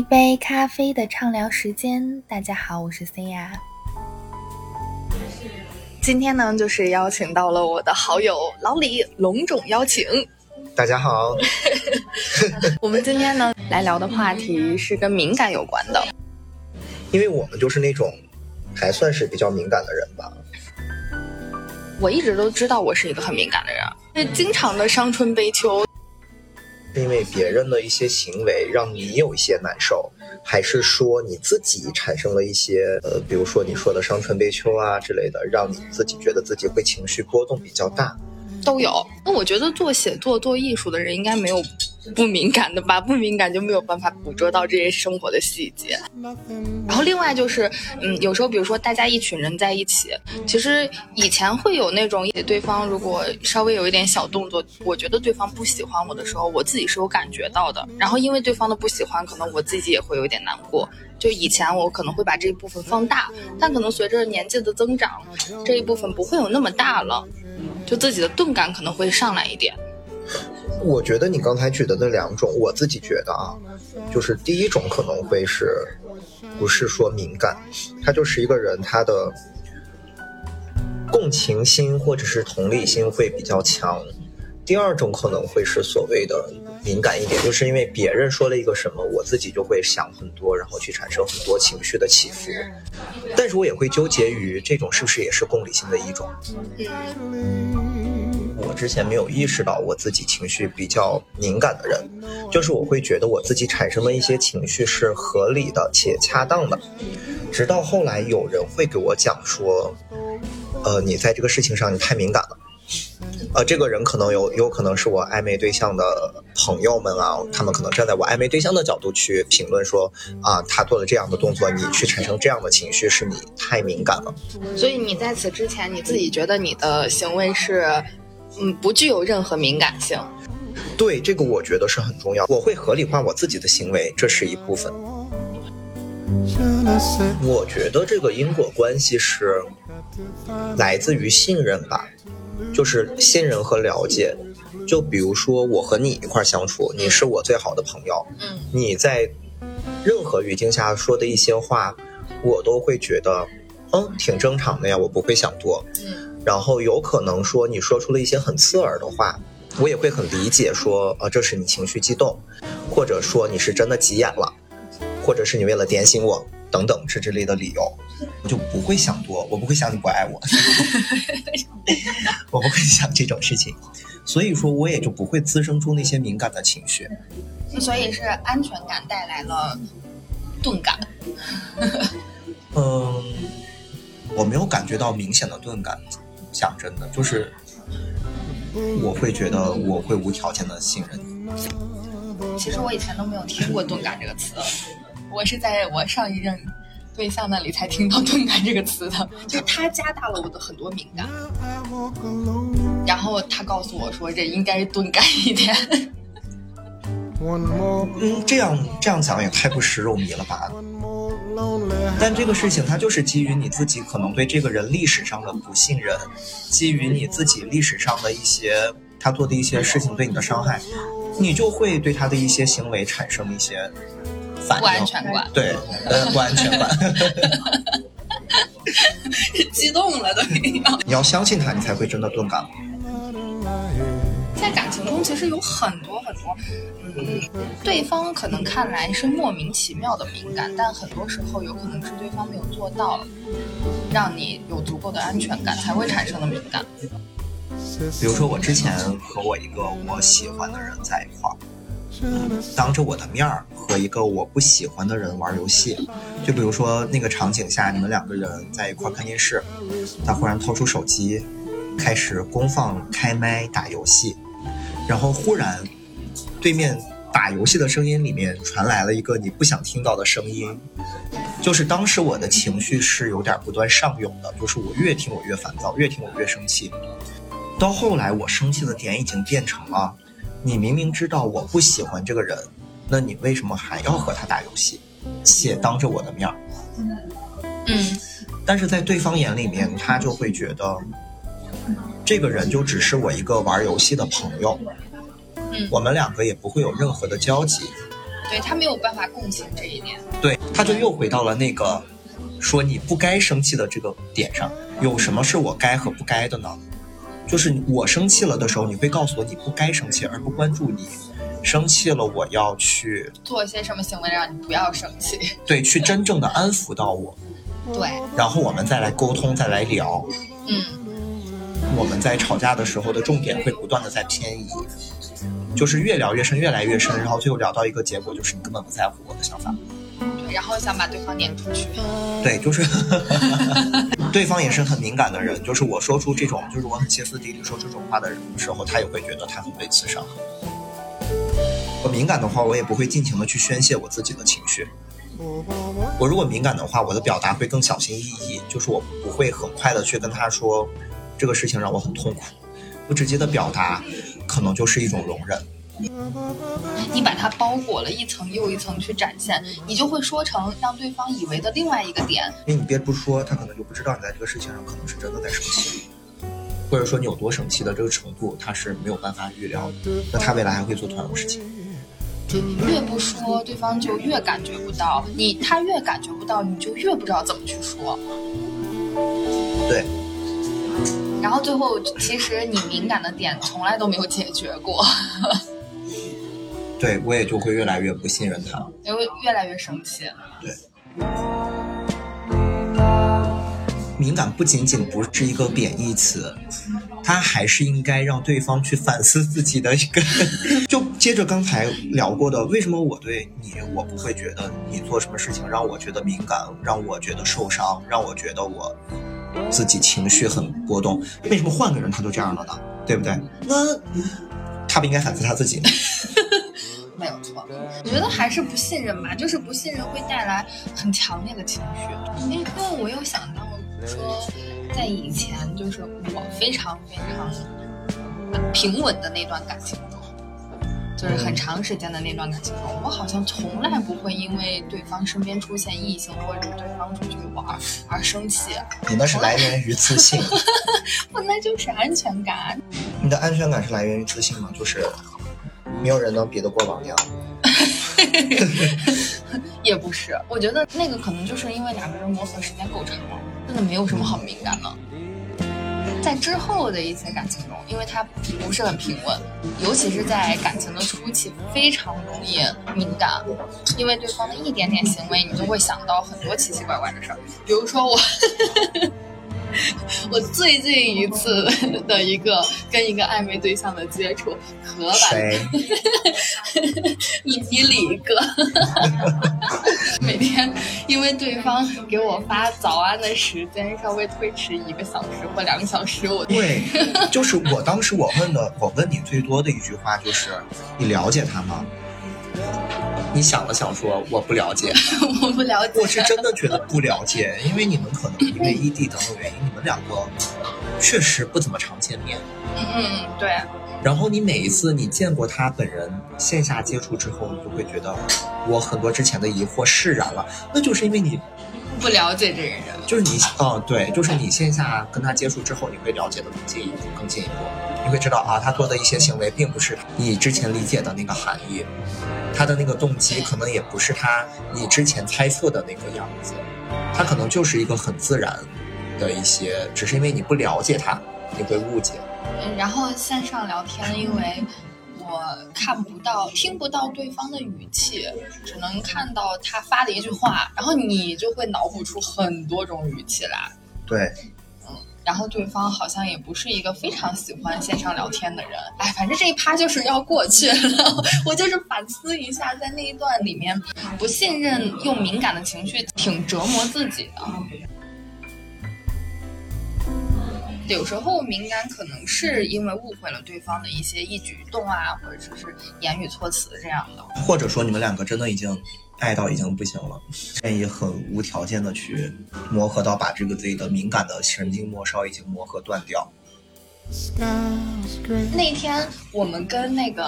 一杯咖啡的畅聊时间，大家好，我是 C 亚。今天呢，就是邀请到了我的好友老李，隆重邀请。大家好，我们今天呢来聊的话题是跟敏感有关的，因为我们就是那种还算是比较敏感的人吧。我一直都知道我是一个很敏感的人，就经常的伤春悲秋。是因为别人的一些行为让你有一些难受，还是说你自己产生了一些呃，比如说你说的伤春悲秋啊之类的，让你自己觉得自己会情绪波动比较大？都有。那我觉得做写作、做艺术的人应该没有。不敏感的吧，不敏感就没有办法捕捉到这些生活的细节。然后另外就是，嗯，有时候比如说大家一群人在一起，其实以前会有那种对方如果稍微有一点小动作，我觉得对方不喜欢我的时候，我自己是有感觉到的。然后因为对方的不喜欢，可能我自己也会有点难过。就以前我可能会把这一部分放大，但可能随着年纪的增长，这一部分不会有那么大了，就自己的钝感可能会上来一点。我觉得你刚才举的那两种，我自己觉得啊，就是第一种可能会是，不是说敏感，他就是一个人他的共情心或者是同理心会比较强。第二种可能会是所谓的敏感一点，就是因为别人说了一个什么，我自己就会想很多，然后去产生很多情绪的起伏。但是我也会纠结于这种是不是也是共理性的一种。我之前没有意识到我自己情绪比较敏感的人，就是我会觉得我自己产生的一些情绪是合理的且恰当的，直到后来有人会给我讲说，呃，你在这个事情上你太敏感了，呃，这个人可能有有可能是我暧昧对象的朋友们啊，他们可能站在我暧昧对象的角度去评论说，啊，他做了这样的动作，你去产生这样的情绪是你太敏感了。所以你在此之前你自己觉得你的行为是？嗯，不具有任何敏感性。对这个，我觉得是很重要。我会合理化我自己的行为，这是一部分。我觉得这个因果关系是来自于信任吧，就是信任和了解。就比如说，我和你一块相处，你是我最好的朋友。嗯，你在任何语境下说的一些话，我都会觉得，嗯，挺正常的呀，我不会想多。嗯。然后有可能说你说出了一些很刺耳的话，我也会很理解说，呃，这是你情绪激动，或者说你是真的急眼了，或者是你为了点醒我等等这之类的理由，我就不会想多，我不会想你不爱我，我不会想这种事情，所以说我也就不会滋生出那些敏感的情绪。所以是安全感带来了钝感。嗯，我没有感觉到明显的钝感。讲真的，就是我会觉得我会无条件的信任你。其实我以前都没有听过“钝感”这个词，我是在我上一任对象那里才听到“钝感”这个词的。就是他加大了我的很多敏感，然后他告诉我说：“这应该钝感一点。”嗯，这样这样讲也太不食肉糜了吧？但这个事情，它就是基于你自己可能对这个人历史上的不信任，基于你自己历史上的一些他做的一些事情对你的伤害，你就会对他的一些行为产生一些反应。不安全感。对，呃，不安全感。激动了都。你要相信他，你才会真的钝感。在感情中，其实有很多很多，嗯，对方可能看来是莫名其妙的敏感，但很多时候有可能是对方没有做到，让你有足够的安全感才会产生的敏感。比如说，我之前和我一个我喜欢的人在一块儿，当着我的面儿和一个我不喜欢的人玩游戏，就比如说那个场景下，你们两个人在一块儿看电视，他忽然掏出手机，开始公放开麦打游戏。然后忽然，对面打游戏的声音里面传来了一个你不想听到的声音，就是当时我的情绪是有点不断上涌的，就是我越听我越烦躁，越听我越生气。到后来我生气的点已经变成了，你明明知道我不喜欢这个人，那你为什么还要和他打游戏，且当着我的面儿？嗯，但是在对方眼里面，他就会觉得。这个人就只是我一个玩游戏的朋友，嗯，我们两个也不会有任何的交集，对他没有办法共情这一点。对，他就又回到了那个说你不该生气的这个点上。有什么是我该和不该的呢？就是我生气了的时候，你会告诉我你不该生气，而不关注你生气了，我要去做些什么行为让你不要生气。对，去真正的安抚到我。对，然后我们再来沟通，再来聊。嗯，我们在吵架的时候的重点会不断的在偏移，就是越聊越深，越来越深，然后最后聊到一个结果，就是你根本不在乎我的想法。对，然后想把对方撵出去。对，就是对方也是很敏感的人，就是我说出这种，就是我很歇斯底里说出这种话的时候，他也会觉得他很被刺伤。我敏感的话，我也不会尽情的去宣泄我自己的情绪。我如果敏感的话，我的表达会更小心翼翼，就是我不会很快的去跟他说这个事情让我很痛苦。不直接的表达，可能就是一种容忍。你把它包裹了一层又一层去展现，你就会说成让对方以为的另外一个点。因为你别不说，他可能就不知道你在这个事情上可能是真的在生气，或者说你有多生气的这个程度，他是没有办法预料的。那他未来还会做同样的事情。你越不说，对方就越感觉不到；你他越感觉不到，你就越不知道怎么去说。对。然后最后，其实你敏感的点从来都没有解决过。对我也就会越来越不信任他，因为越来越生气。对。敏感不仅仅不是一个贬义词，它还是应该让对方去反思自己的一个。就接着刚才聊过的，为什么我对你，我不会觉得你做什么事情让我觉得敏感，让我觉得受伤，让我觉得我自己情绪很波动？为什么换个人他就这样了呢？对不对？那他不应该反思他自己吗？没有错，我觉得还是不信任吧，就是不信任会带来很强烈的情绪。因为我又想到。说，在以前就是我非常非常平稳的那段感情中，就是很长时间的那段感情中，我好像从来不会因为对方身边出现异性或者对方出去玩而生气。你那是来源于自信，我那就是安全感。你的安全感是来源于自信吗？就是没有人能比得过王娘。也不是，我觉得那个可能就是因为两个人磨合时间够长了。真的没有什么好敏感的，在之后的一些感情中，因为它不是很平稳，尤其是在感情的初期，非常容易敏感，因为对方的一点点行为，你就会想到很多奇奇怪怪的事儿，比如说我。我最近一次的一个跟一个暧昧对象的接触，可把 你你理一个，每天因为对方给我发早安的时间稍微推迟一个小时或两个小时，我对，就是我当时我问的，我问你最多的一句话就是你了解他吗？你想了想说我不了解，我不了解，我是真的觉得不了解，因为你们可能因为异地等等原因，你们两个确实不怎么常见面。嗯，对。然后你每一次你见过他本人线下接触之后，你就会觉得我很多之前的疑惑释然了，那就是因为你不了解这个人。就是你，哦，对，就是你线下跟他接触之后，你会了解的更进一步，更进一步，你会知道啊，他做的一些行为并不是你之前理解的那个含义。他的那个动机可能也不是他你之前猜测的那个样子，他可能就是一个很自然的一些，只是因为你不了解他，你会误解。然后线上聊天，因为我看不到、听不到对方的语气，只能看到他发的一句话，然后你就会脑补出很多种语气来。对。嗯然后对方好像也不是一个非常喜欢线上聊天的人，哎，反正这一趴就是要过去了。我就是反思一下，在那一段里面，不信任又敏感的情绪挺折磨自己的。有时候敏感可能是因为误会了对方的一些一举一动啊，或者说是言语措辞这样的。或者说你们两个真的已经。爱到已经不行了，愿意很无条件的去磨合到把这个自己的敏感的神经末梢已经磨合断掉。那天我们跟那个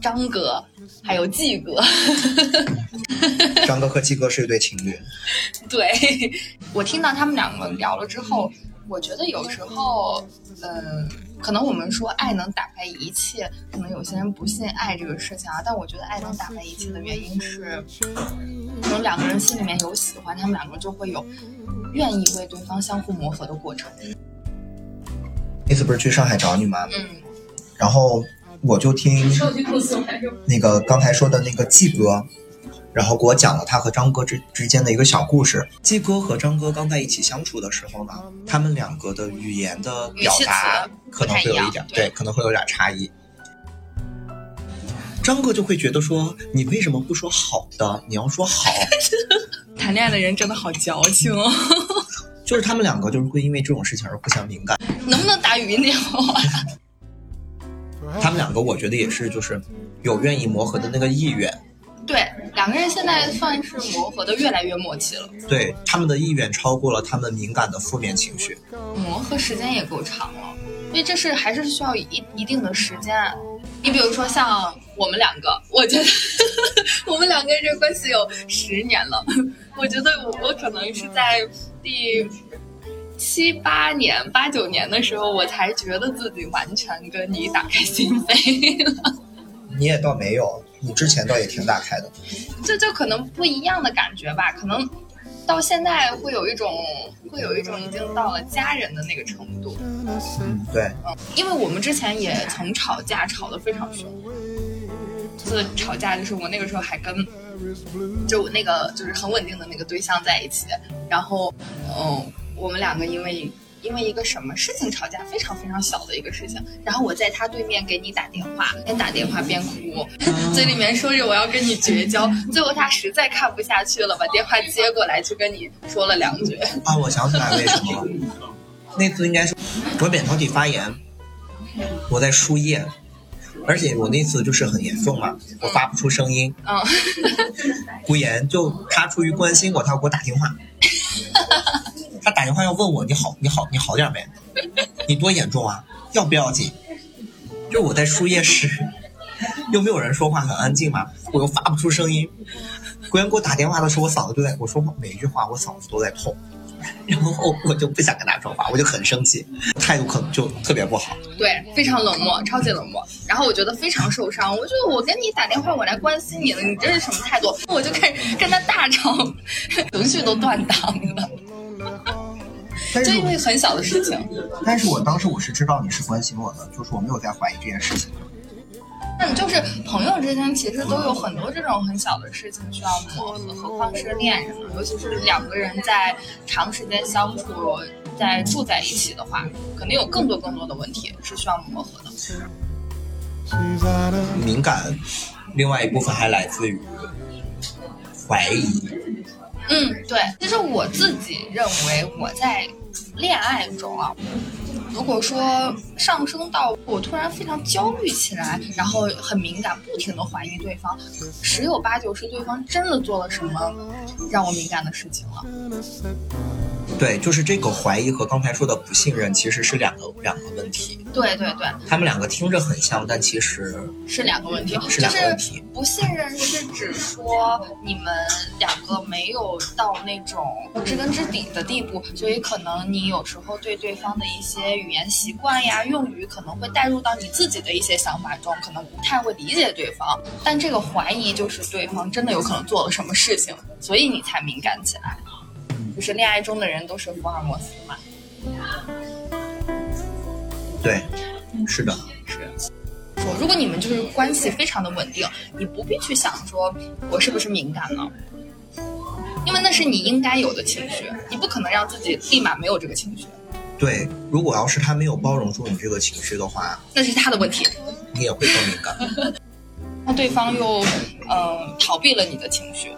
张哥还有季哥，张哥和季哥是一对情侣。对，我听到他们两个聊了之后，我觉得有时候，嗯。可能我们说爱能打败一切，可能有些人不信爱这个事情啊，但我觉得爱能打败一切的原因是，可能两个人心里面有喜欢，他们两个就会有愿意为对方相互磨合的过程。那次不是去上海找你吗？嗯，然后我就听那个刚才说的那个季哥，然后给我讲了他和张哥之之间的一个小故事。季哥和张哥刚在一起相处的时候呢，他们两个的语言的表达可能会有一点对，可能会有点差异。张哥就会觉得说，你为什么不说好的？你要说好，谈恋爱的人真的好矫情哦，就是他们两个就是会因为这种事情而互相敏感。能不能打语音电话？他们两个我觉得也是，就是有愿意磨合的那个意愿。对，两个人现在算是磨合的越来越默契了，对他们的意愿超过了他们敏感的负面情绪。磨合时间也够长了，因为这是还是需要一一定的时间。你比如说像我们两个，我觉得 我们两个人这关系有十年了，我觉得我我可能是在第七八年、八九年的时候，我才觉得自己完全跟你打开心扉了。你也倒没有，你之前倒也挺打开的。这就可能不一样的感觉吧，可能到现在会有一种会有一种已经到了家人的那个程度。嗯，对，嗯，因为我们之前也曾吵架，吵得非常凶。这次吵架就是我那个时候还跟就那个就是很稳定的那个对象在一起，然后嗯，我们两个因为因为一个什么事情吵架，非常非常小的一个事情，然后我在他对面给你打电话，边打电话边哭，嘴里面说着我要跟你绝交，最后他实在看不下去了，把电话接过来就跟你说了两句。啊，我想起来为什么了。那次应该是我扁桃体发炎，我在输液，而且我那次就是很严重嘛，我发不出声音，嗯，顾言就他出于关心我，他要给我打电话，他打电话要问我你好你好你好点没？你多严重啊？要不要紧？就我在输液室，又没有人说话，很安静嘛，我又发不出声音。顾言给我打电话的时候，我嗓子就在我说话每一句话，我嗓子都在痛，然后我就不想跟他说话，我就很生气，态度可能就特别不好。对，非常冷漠，超级冷漠。然后我觉得非常受伤，我觉得我跟你打电话，我来关心你了，你这是什么态度？我就开始跟他大吵，情绪都断档了，但就因为很小的事情。但是我当时我是知道你是关心我的，就是我没有在怀疑这件事情。嗯，就是朋友之间其实都有很多这种很小的事情需要磨合，何况是恋人呢？尤其是两个人在长时间相处、在住在一起的话，肯定有更多更多的问题是需要磨合的。敏感，另外一部分还来自于怀疑。嗯，对，其实我自己认为我在恋爱中啊，如果说上升到我突然非常焦虑起来，然后很敏感，不停的怀疑对方，十有八九是对方真的做了什么让我敏感的事情了。对，就是这个怀疑和刚才说的不信任其实是两个两个问题。对对对，他们两个听着很像，但其实是两个问题，是两个问题就是不信任是指说你们两个没有到那种知根知底的地步，所以可能你有时候对对方的一些语言习惯呀、用语可能会带入到你自己的一些想法中，可能不太会理解对方。但这个怀疑就是对方真的有可能做了什么事情，所以你才敏感起来。就是恋爱中的人都是福尔摩斯嘛，对，是的，是。说，如果你们就是关系非常的稳定，你不必去想说我是不是敏感了，因为那是你应该有的情绪，你不可能让自己立马没有这个情绪，对。如果要是他没有包容住你这个情绪的话，那是他的问题。你也会更敏感。那对方又嗯、呃逃避了你的情绪，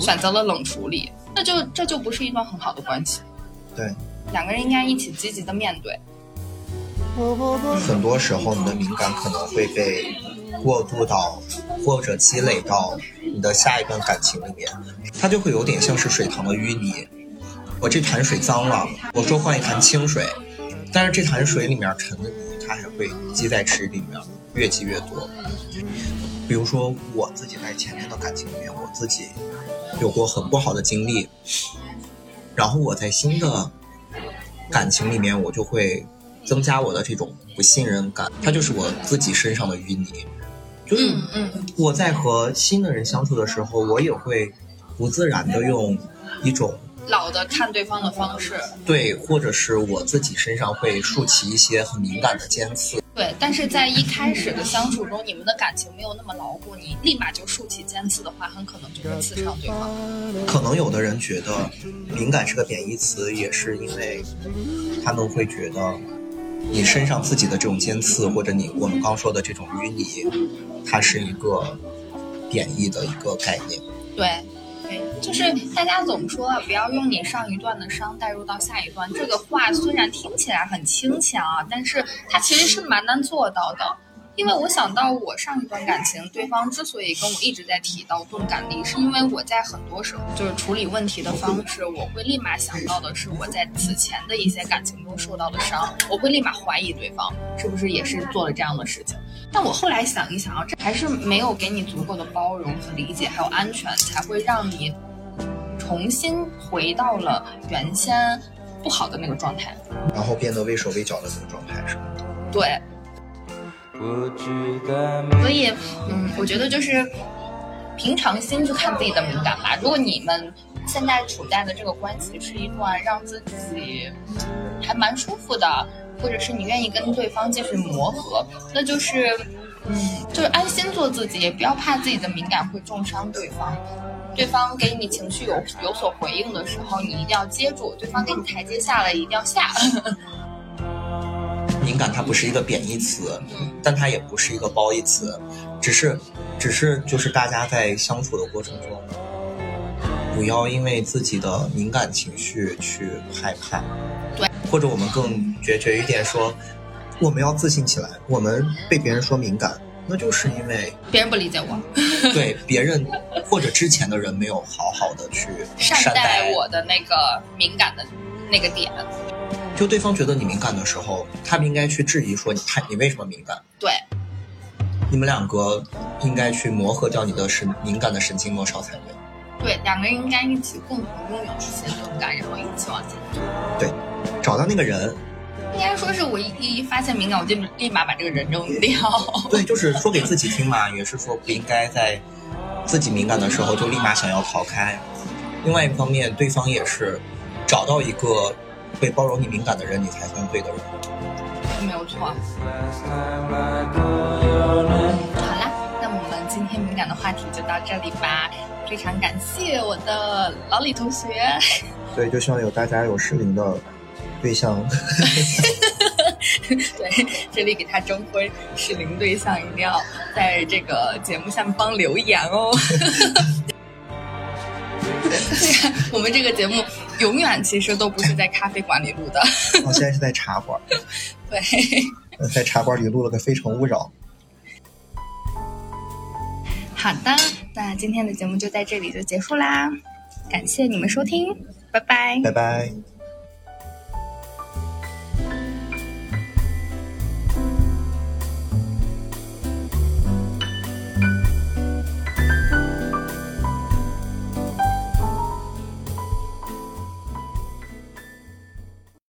选择了冷处理，那就这就不是一段很好的关系。对，两个人应该一起积极的面对。很多时候你的敏感可能会被过渡到或者积累到你的下一段感情里面，它就会有点像是水塘的淤泥。我这潭水脏了，我说换一潭清水，但是这潭水里面沉的泥，它还会积在池里面，越积越多。比如说我自己在前面的感情里面，我自己有过很不好的经历，然后我在新的感情里面，我就会增加我的这种不信任感，它就是我自己身上的淤泥。就是嗯嗯我在和新的人相处的时候，我也会不自然的用一种老的看对方的方式，对，或者是我自己身上会竖起一些很敏感的尖刺。对，但是在一开始的相处中，你们的感情没有那么牢固，你立马就竖起尖刺的话，很可能就会刺伤对方。可能有的人觉得敏感是个贬义词，也是因为他们会觉得你身上自己的这种尖刺，或者你我们刚说的这种淤泥，它是一个贬义的一个概念。对，对，就是大家总说不要用你上一段的伤带入到下一段，这个话虽然听起来很轻巧啊，但是它其实是蛮难做到的。因为我想到我上一段感情，对方之所以跟我一直在提到钝感力，是因为我在很多时候就是处理问题的方式，我会立马想到的是我在此前的一些感情中受到的伤，我会立马怀疑对方是不是也是做了这样的事情。但我后来想一想啊，这还是没有给你足够的包容和理解，还有安全，才会让你重新回到了原先不好的那个状态。然后变得畏手畏脚的那个状态，是吗？对，所以，嗯，我觉得就是平常心去看自己的敏感吧。如果你们现在处在的这个关系是一段让自己还蛮舒服的，或者是你愿意跟对方继续磨合，那就是，嗯，就是安心做自己，也不要怕自己的敏感会重伤对方。对方给你情绪有有所回应的时候，你一定要接住；对方给你台阶下来，一定要下。敏感它不是一个贬义词，但它也不是一个褒义词，只是，只是就是大家在相处的过程中，不要因为自己的敏感情绪去害怕，对，或者我们更决绝一点说，我们要自信起来。我们被别人说敏感，那就是因为别人不理解我，对别人或者之前的人没有好好的去善待待我的那个敏感的那个点。就对方觉得你敏感的时候，他们应该去质疑说你太你为什么敏感？对，你们两个应该去磨合掉你的神敏感的神经末梢才对。对，两个人应该一起共同拥有这些钝感，然后一起往前走。对，找到那个人，应该说是我一一发现敏感，我就立马把这个人扔掉。对，就是说给自己听嘛，也是说不应该在自己敏感的时候就立马想要逃开。另外一方面，对方也是找到一个会包容你敏感的人，你才算对的人。没有错。好啦，那我们今天敏感的话题就到这里吧。非常感谢我的老李同学。对，就希望有大家有适龄的对象。对，这里给他征婚适龄对象，一定要在这个节目下面帮留言哦。对呀，我们这个节目永远其实都不是在咖啡馆里录的。我 现在是在茶馆，对，在茶馆里录了个《非诚勿扰》。好的，那今天的节目就在这里就结束啦，感谢你们收听，拜拜。拜拜。